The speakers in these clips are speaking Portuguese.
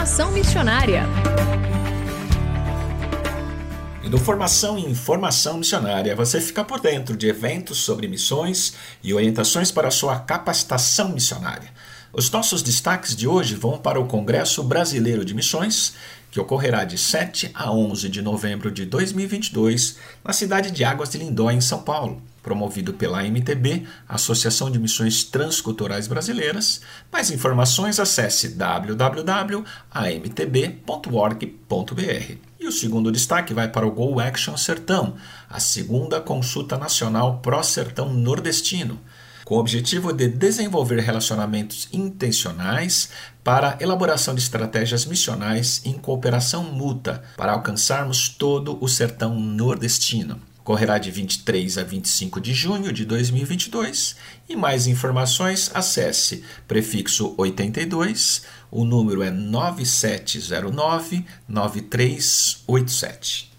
Formação Missionária. E no Formação e Informação Missionária você fica por dentro de eventos sobre missões e orientações para sua capacitação missionária. Os nossos destaques de hoje vão para o Congresso Brasileiro de Missões, que ocorrerá de 7 a 11 de novembro de 2022 na cidade de Águas de Lindóia, em São Paulo promovido pela MTB, Associação de Missões Transculturais Brasileiras. Mais informações acesse www.amtb.org.br. E o segundo destaque vai para o Go Action Sertão, a segunda consulta nacional pró-sertão nordestino, com o objetivo de desenvolver relacionamentos intencionais para elaboração de estratégias missionais em cooperação mútua para alcançarmos todo o sertão nordestino. Correrá de 23 a 25 de junho de 2022 e mais informações acesse prefixo 82, o número é 9709 9387.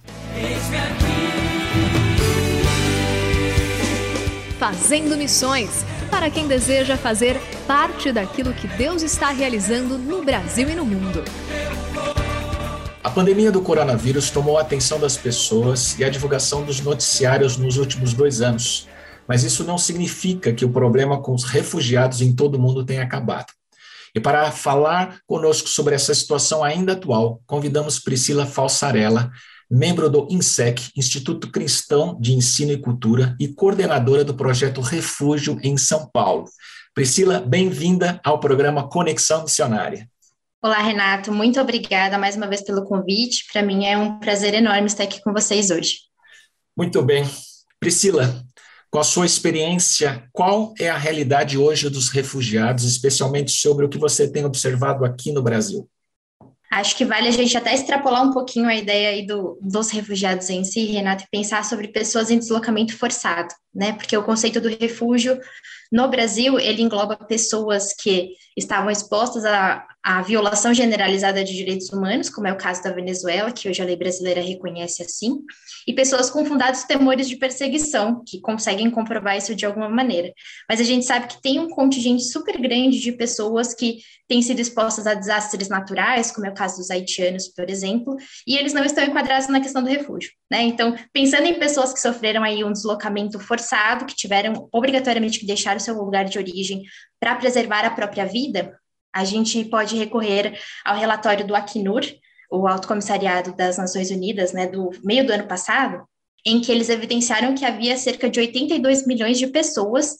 Fazendo Missões para quem deseja fazer parte daquilo que Deus está realizando no Brasil e no mundo. A pandemia do coronavírus tomou a atenção das pessoas e a divulgação dos noticiários nos últimos dois anos, mas isso não significa que o problema com os refugiados em todo o mundo tenha acabado. E para falar conosco sobre essa situação ainda atual, convidamos Priscila Falsarella, membro do INSEC, Instituto Cristão de Ensino e Cultura, e coordenadora do projeto Refúgio em São Paulo. Priscila, bem-vinda ao programa Conexão Missionária. Olá, Renato. Muito obrigada mais uma vez pelo convite. Para mim é um prazer enorme estar aqui com vocês hoje. Muito bem. Priscila, com a sua experiência, qual é a realidade hoje dos refugiados, especialmente sobre o que você tem observado aqui no Brasil? Acho que vale a gente até extrapolar um pouquinho a ideia aí do, dos refugiados em si, Renato, e pensar sobre pessoas em deslocamento forçado, né? Porque o conceito do refúgio no Brasil, ele engloba pessoas que estavam expostas a, a violação generalizada de direitos humanos, como é o caso da Venezuela, que hoje a lei brasileira reconhece assim, e pessoas com fundados temores de perseguição, que conseguem comprovar isso de alguma maneira. Mas a gente sabe que tem um contingente super grande de pessoas que têm sido expostas a desastres naturais, como é o caso dos haitianos, por exemplo, e eles não estão enquadrados na questão do refúgio. Né? Então, pensando em pessoas que sofreram aí um deslocamento forçado, que tiveram obrigatoriamente que deixar o seu lugar de origem para preservar a própria vida, a gente pode recorrer ao relatório do Acnur, o Alto Comissariado das Nações Unidas, né, do meio do ano passado, em que eles evidenciaram que havia cerca de 82 milhões de pessoas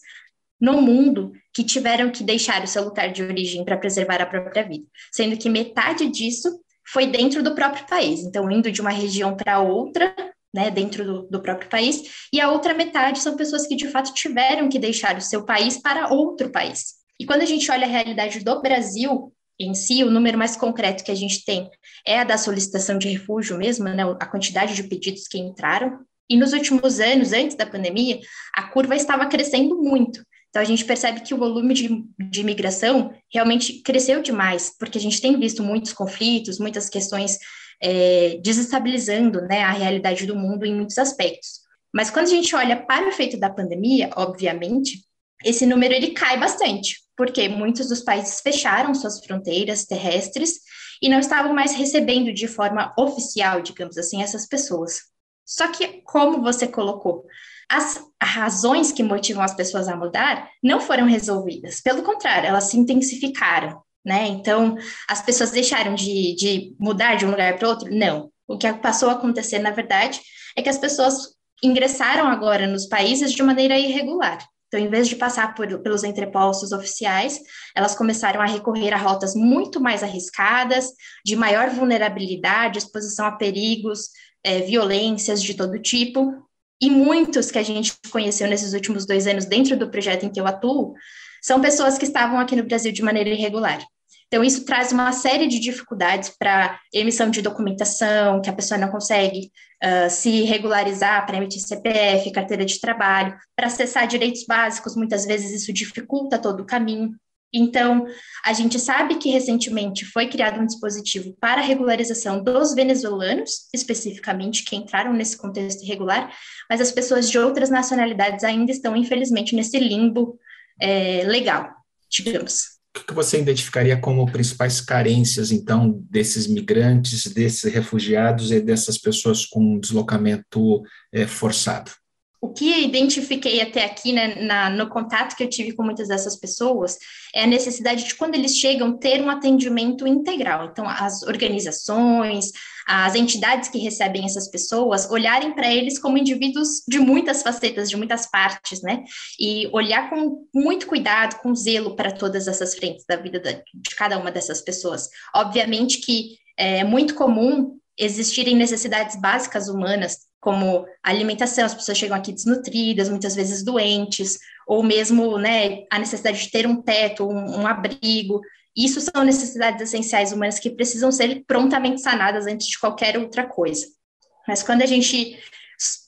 no mundo que tiveram que deixar o seu lugar de origem para preservar a própria vida, sendo que metade disso foi dentro do próprio país, então indo de uma região para outra, né, dentro do, do, próprio país, e a outra metade são pessoas que de fato tiveram que deixar o seu país para outro país. E quando a gente olha a realidade do Brasil em si, o número mais concreto que a gente tem é a da solicitação de refúgio mesmo, né, a quantidade de pedidos que entraram. E nos últimos anos, antes da pandemia, a curva estava crescendo muito. Então, a gente percebe que o volume de, de imigração realmente cresceu demais, porque a gente tem visto muitos conflitos, muitas questões é, desestabilizando né, a realidade do mundo em muitos aspectos. Mas quando a gente olha para o efeito da pandemia, obviamente, esse número ele cai bastante, porque muitos dos países fecharam suas fronteiras terrestres e não estavam mais recebendo de forma oficial, digamos assim, essas pessoas. Só que, como você colocou, as razões que motivam as pessoas a mudar não foram resolvidas. Pelo contrário, elas se intensificaram, né? Então, as pessoas deixaram de, de mudar de um lugar para outro? Não. O que passou a acontecer, na verdade, é que as pessoas ingressaram agora nos países de maneira irregular. Então, em vez de passar por, pelos entrepostos oficiais, elas começaram a recorrer a rotas muito mais arriscadas, de maior vulnerabilidade, exposição a perigos, é, violências de todo tipo. E muitos que a gente conheceu nesses últimos dois anos dentro do projeto em que eu atuo, são pessoas que estavam aqui no Brasil de maneira irregular. Então, isso traz uma série de dificuldades para emissão de documentação, que a pessoa não consegue uh, se regularizar para emitir CPF, carteira de trabalho, para acessar direitos básicos, muitas vezes isso dificulta todo o caminho. Então, a gente sabe que recentemente foi criado um dispositivo para a regularização dos venezuelanos, especificamente, que entraram nesse contexto irregular, mas as pessoas de outras nacionalidades ainda estão, infelizmente, nesse limbo é, legal, digamos. O que você identificaria como principais carências, então, desses migrantes, desses refugiados e dessas pessoas com deslocamento é, forçado? O que identifiquei até aqui né, na, no contato que eu tive com muitas dessas pessoas é a necessidade de, quando eles chegam, ter um atendimento integral. Então, as organizações, as entidades que recebem essas pessoas olharem para eles como indivíduos de muitas facetas, de muitas partes, né? E olhar com muito cuidado, com zelo para todas essas frentes da vida de cada uma dessas pessoas. Obviamente que é muito comum existirem necessidades básicas humanas, como alimentação, as pessoas chegam aqui desnutridas, muitas vezes doentes, ou mesmo né, a necessidade de ter um teto, um, um abrigo, isso são necessidades essenciais humanas que precisam ser prontamente sanadas antes de qualquer outra coisa. Mas quando a gente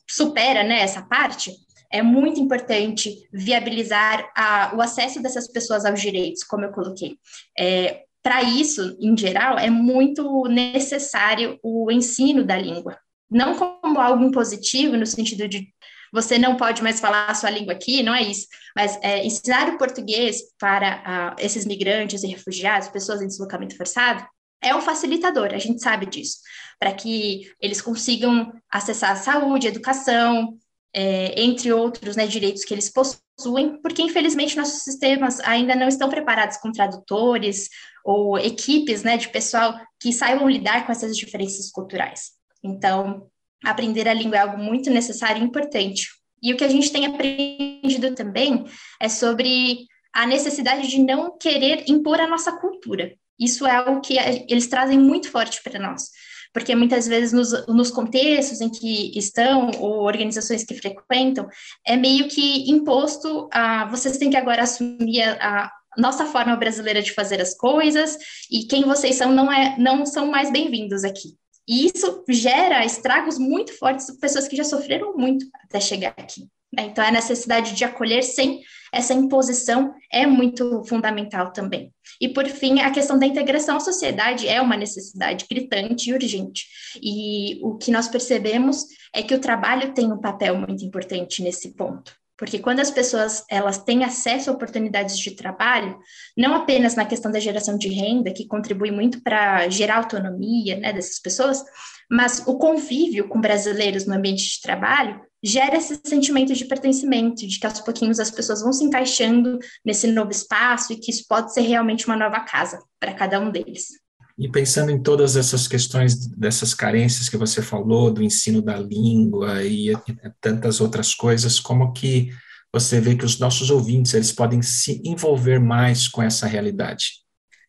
supera né, essa parte, é muito importante viabilizar a, o acesso dessas pessoas aos direitos, como eu coloquei. É, Para isso, em geral, é muito necessário o ensino da língua. Não como algo impositivo, no sentido de você não pode mais falar a sua língua aqui, não é isso. Mas é, ensinar o português para uh, esses migrantes e refugiados, pessoas em deslocamento forçado, é um facilitador, a gente sabe disso, para que eles consigam acessar a saúde, a educação, é, entre outros né, direitos que eles possuem, porque infelizmente nossos sistemas ainda não estão preparados com tradutores ou equipes né, de pessoal que saibam lidar com essas diferenças culturais. Então, aprender a língua é algo muito necessário e importante. E o que a gente tem aprendido também é sobre a necessidade de não querer impor a nossa cultura. Isso é algo que eles trazem muito forte para nós, porque muitas vezes nos, nos, contextos em que estão ou organizações que frequentam, é meio que imposto a vocês têm que agora assumir a, a nossa forma brasileira de fazer as coisas e quem vocês são não é não são mais bem-vindos aqui. E isso gera estragos muito fortes para pessoas que já sofreram muito até chegar aqui. Né? Então, a necessidade de acolher sem essa imposição é muito fundamental também. E, por fim, a questão da integração à sociedade é uma necessidade gritante e urgente. E o que nós percebemos é que o trabalho tem um papel muito importante nesse ponto. Porque quando as pessoas elas têm acesso a oportunidades de trabalho, não apenas na questão da geração de renda, que contribui muito para gerar autonomia né, dessas pessoas, mas o convívio com brasileiros no ambiente de trabalho gera esse sentimento de pertencimento, de que aos pouquinhos as pessoas vão se encaixando nesse novo espaço e que isso pode ser realmente uma nova casa para cada um deles. E pensando em todas essas questões, dessas carências que você falou, do ensino da língua e tantas outras coisas, como que você vê que os nossos ouvintes eles podem se envolver mais com essa realidade?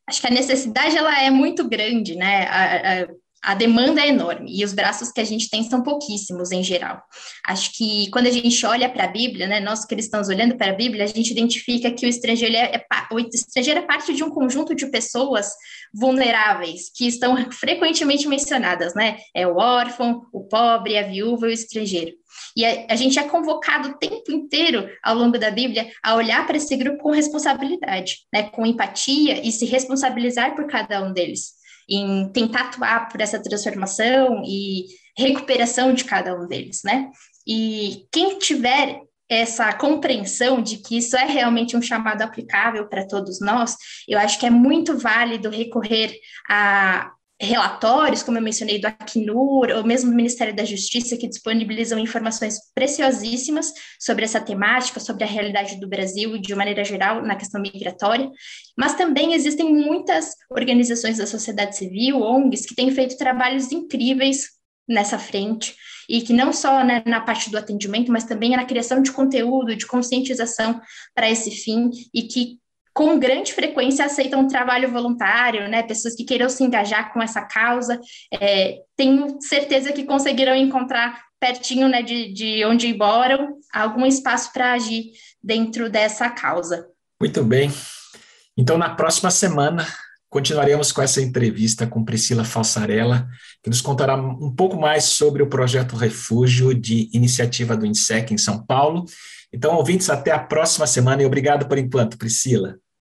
Acho que a necessidade ela é muito grande, né? A, a, a demanda é enorme e os braços que a gente tem são pouquíssimos em geral. Acho que quando a gente olha para a Bíblia, né, nós cristãos olhando para a Bíblia, a gente identifica que o estrangeiro é, é, o estrangeiro é parte de um conjunto de pessoas vulneráveis que estão frequentemente mencionadas, né? É o órfão, o pobre, a viúva e o estrangeiro. E a, a gente é convocado o tempo inteiro ao longo da Bíblia a olhar para esse grupo com responsabilidade, né, com empatia e se responsabilizar por cada um deles. Em tentar atuar por essa transformação e recuperação de cada um deles, né? E quem tiver essa compreensão de que isso é realmente um chamado aplicável para todos nós, eu acho que é muito válido recorrer a relatórios, como eu mencionei, do Acnur, ou mesmo do Ministério da Justiça, que disponibilizam informações preciosíssimas sobre essa temática, sobre a realidade do Brasil e de maneira geral na questão migratória, mas também existem muitas organizações da sociedade civil, ONGs, que têm feito trabalhos incríveis nessa frente, e que não só né, na parte do atendimento, mas também na criação de conteúdo, de conscientização para esse fim, e que com grande frequência aceitam trabalho voluntário, né? Pessoas que queiram se engajar com essa causa. É, tenho certeza que conseguirão encontrar pertinho né, de, de onde moram algum espaço para agir dentro dessa causa. Muito bem. Então, na próxima semana, continuaremos com essa entrevista com Priscila Falsarella, que nos contará um pouco mais sobre o projeto Refúgio de iniciativa do INSEC em São Paulo. Então, ouvintes, até a próxima semana e obrigado por enquanto, Priscila.